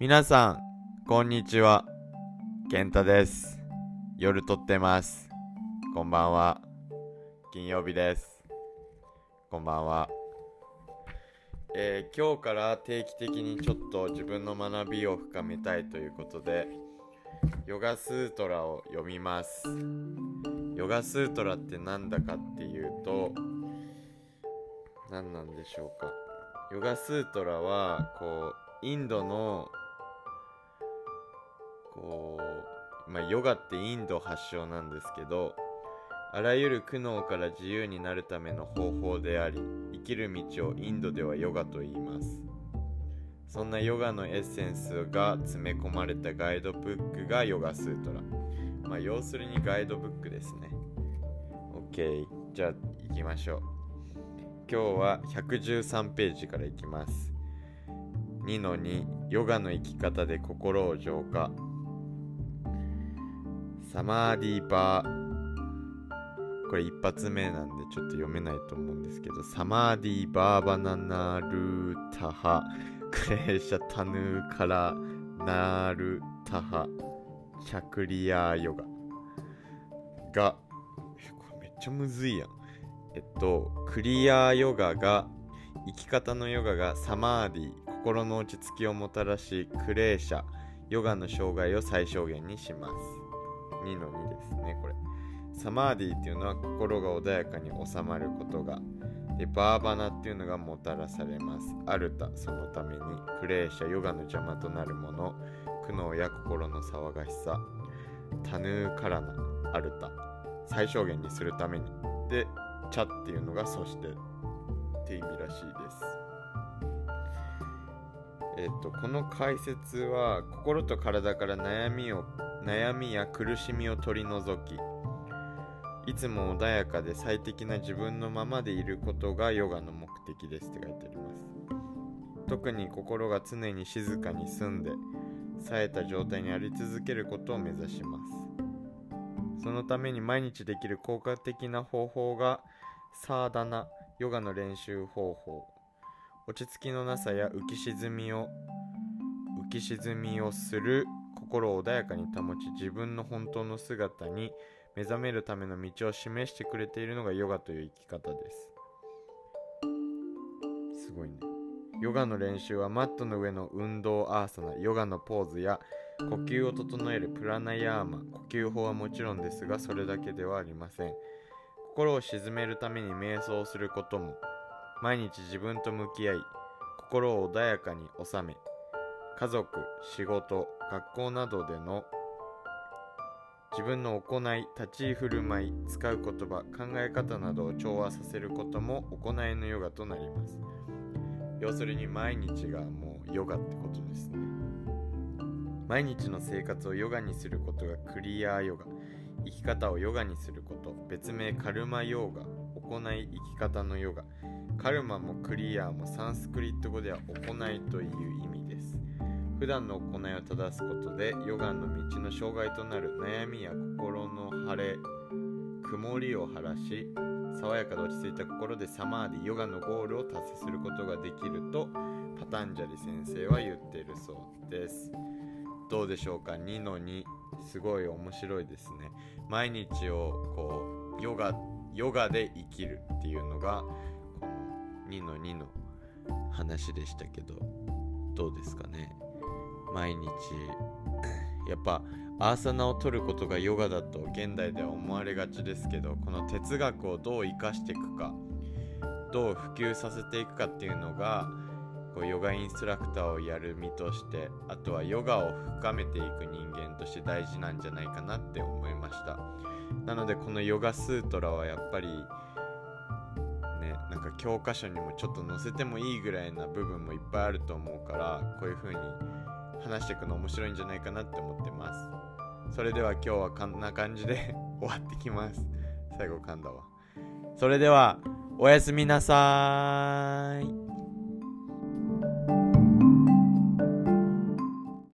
皆さん、こんにちは。健太です。夜撮ってます。こんばんは。金曜日です。こんばんは。えー今日から定期的にちょっと自分の学びを深めたいということで、ヨガスートラを読みます。ヨガスートラって何だかっていうと、何なんでしょうか。ヨガスートラは、こう、インドの、まあ、ヨガってインド発祥なんですけどあらゆる苦悩から自由になるための方法であり生きる道をインドではヨガと言います。そんなヨガのエッセンスが詰め込まれたガイドブックがヨガスートラ。まあ要するにガイドブックですね。OK じゃあ行きましょう。今日は113ページからいきます。2の2ヨガの生き方で心を浄化。サマーディーバー。これ一発目なんでちょっと読めないと思うんですけどサマーディーバーバナナルタハ。クレーシャタヌーカラナールタハ。チャクリアヨガ。がこれめっちゃむずいやん。えっとクリアヨガが生き方のヨガがサマーディ心の落ち着きをもたらしクレーシャヨガの障害を最小限にします。2の2ですねこれ。サマーディっていうのは心が穏やかに収まることがでバーバナっていうのがもたらされます。アルタそのために。クレーシャヨガの邪魔となるもの。苦悩や心の騒がしさ。タヌーカラナアルタ。最小限にするために。でチャっていうのがそしてって意味らしいです。えっと、この解説は心と体から悩みを悩みや苦しみを取り除きいつも穏やかで最適な自分のままでいることがヨガの目的ですって書いてあります。特に心が常に静かに澄んで冴えた状態にあり続けることを目指します。そのために毎日できる効果的な方法がサーダナヨガの練習方法。落ち着きのなさや浮き沈みを浮き沈みをする心を穏やかに保ち自分の本当の姿に目覚めるための道を示してくれているのがヨガという生き方です。すごいね。ヨガの練習はマットの上の運動アーサナヨガのポーズや呼吸を整えるプラナヤーマ呼吸法はもちろんですがそれだけではありません。心を鎮めるために瞑想することも毎日自分と向き合い心を穏やかに収め家族仕事学校などでの自分の行い立ち居振る舞い使う言葉考え方などを調和させることも行いのヨガとなります。要するに毎日がもうヨガってことですね。毎日の生活をヨガにすることがクリアヨガ生き方をヨガにすること別名カルマヨガ行い生き方のヨガカルマもクリアもサンスクリット語では行いという意味です。普段の行いを正すことでヨガの道の障害となる悩みや心の晴れ曇りを晴らし爽やかで落ち着いた心でサマーディヨガのゴールを達成することができるとパタンジャリ先生は言っているそうです。どうでしょうか？2の2すごい面白いですね。毎日をこうヨガヨガで生きるっていうのが2の2の話でしたけどどうですかね？毎日。やっぱアーサナを取ることがヨガだと現代では思われがちですけどこの哲学をどう生かしていくかどう普及させていくかっていうのがこうヨガインストラクターをやる身としてあとはヨガを深めていく人間として大事なんじゃないかなって思いました。なのでこのヨガスートラはやっぱりなんか教科書にもちょっと載せてもいいぐらいな部分もいっぱいあると思うからこういう風に話していくの面白いんじゃないかなって思ってます。それでは今日はこんな感じで 終わってきます。最後噛んだわそれではおやすみなさーい。